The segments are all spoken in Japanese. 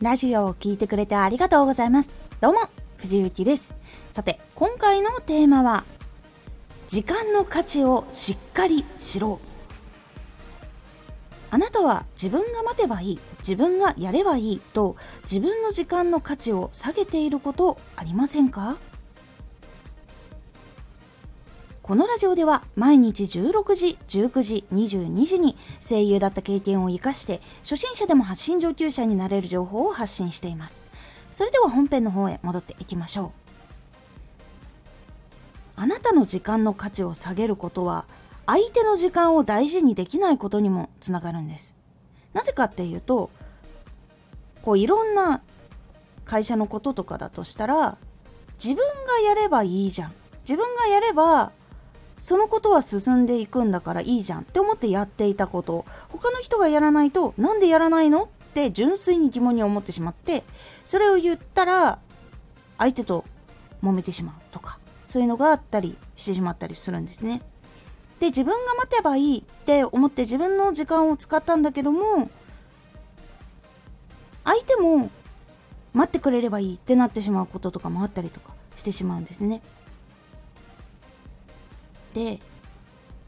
ラジオを聴いてくれてありがとうございます。どうも、藤幸です。さて、今回のテーマは、時間の価値をしっかり知ろう。あなたは自分が待てばいい、自分がやればいいと自分の時間の価値を下げていることありませんか？このラジオでは毎日16時、19時、22時に声優だった経験を活かして初心者でも発信上級者になれる情報を発信しています。それでは本編の方へ戻っていきましょう。あなたの時間の価値を下げることは相手の時間を大事にできないことにもつながるんです。なぜかっていうと、こういろんな会社のこととかだとしたら自分がやればいいじゃん。自分がやればそのことは進んでいくんだからいいじゃんって思ってやっていたこと他の人がやらないとなんでやらないのって純粋に疑問に思ってしまってそれを言ったら相手と揉めてしまうとかそういうのがあったりしてしまったりするんですね。で自分が待てばいいって思って自分の時間を使ったんだけども相手も待ってくれればいいってなってしまうこととかもあったりとかしてしまうんですね。で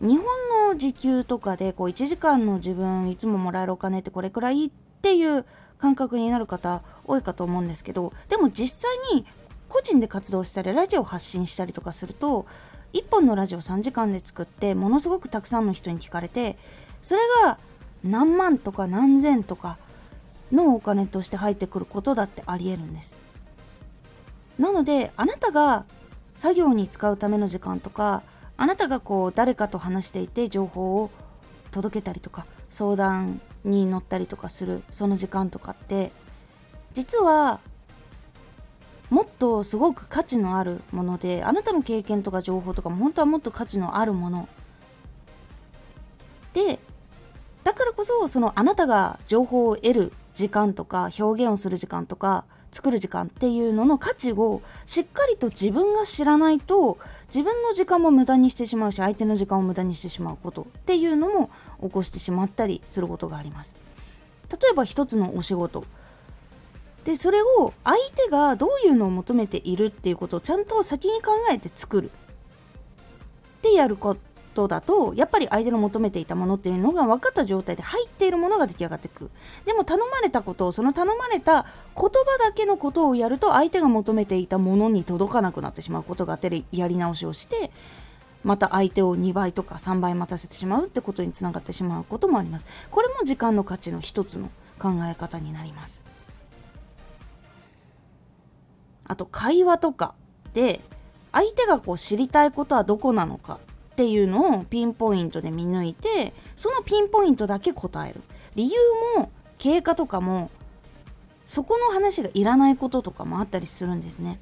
日本の時給とかでこう1時間の自分いつももらえるお金ってこれくらいっていう感覚になる方多いかと思うんですけどでも実際に個人で活動したりラジオ発信したりとかすると1本のラジオ3時間で作ってものすごくたくさんの人に聞かれてそれが何万とか何千とかのお金として入ってくることだってありえるんです。なのであなたが作業に使うための時間とかあなたがこう誰かと話していて情報を届けたりとか相談に乗ったりとかするその時間とかって実はもっとすごく価値のあるものであなたの経験とか情報とかも本当はもっと価値のあるもの。でだからこそそのあなたが情報を得る時間とか表現をする時間とか作る時間っていうのの価値をしっかりと自分が知らないと自分の時間も無駄にしてしまうし相手の時間を無駄にしてしまうことっていうのも起こしてしまったりすることがあります。例えば一つのお仕事。でそれを相手がどういうのを求めているっていうことをちゃんと先に考えて作る。ってやることトだとやっぱり相手の求めていたものっていうのが分かった状態で入っているものが出来上がってくる。でも頼まれたことをその頼まれた言葉だけのことをやると相手が求めていたものに届かなくなってしまうことがあってやり直しをしてまた相手を2倍とか3倍待たせてしまうってことにつながってしまうこともあります。これも時間の価値の一つの考え方になります。あと会話とかで相手がこう知りたいことはどこなのか。っていうのをピンポイントで見抜いてそのピンポイントだけ答える。理由も経過とかもそこの話がいらないこととかもあったりするんですね。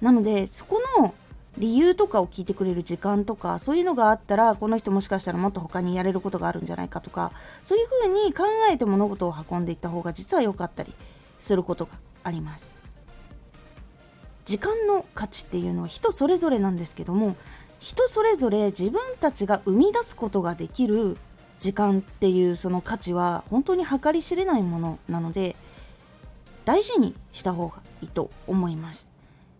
なのでそこの理由とかを聞いてくれる時間とかそういうのがあったらこの人もしかしたらもっと他にやれることがあるんじゃないかとかそういうふうに考えて物事を運んでいった方が実は良かったりすることがあります。時間の価値っていうのは人それぞれなんですけども人それぞれ自分たちが生み出すことができる時間っていうその価値は本当に計り知れないものなので大事にした方がいいと思います。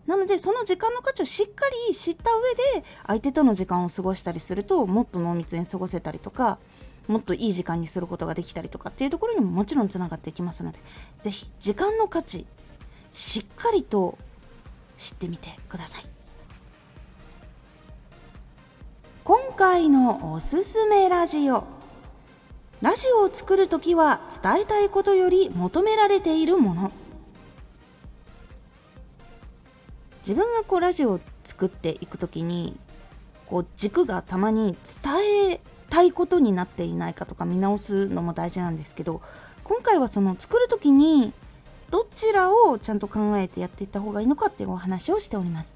なのでその時間の価値をしっかり知った上で相手との時間を過ごしたりするともっと濃密に過ごせたりとかもっといい時間にすることができたりとかっていうところにももちろんつながっていきますので是非時間の価値しっかりと知ってみてください。今回のおすすめラジオ。ラジオを作るときは伝えたいことより求められているもの。自分がこうラジオを作っていくときにこう軸がたまに伝えたいことになっていないかとか見直すのも大事なんですけど今回はその作る時にどちらをちゃんと考えてやっていった方がいいのかっていうお話をしております。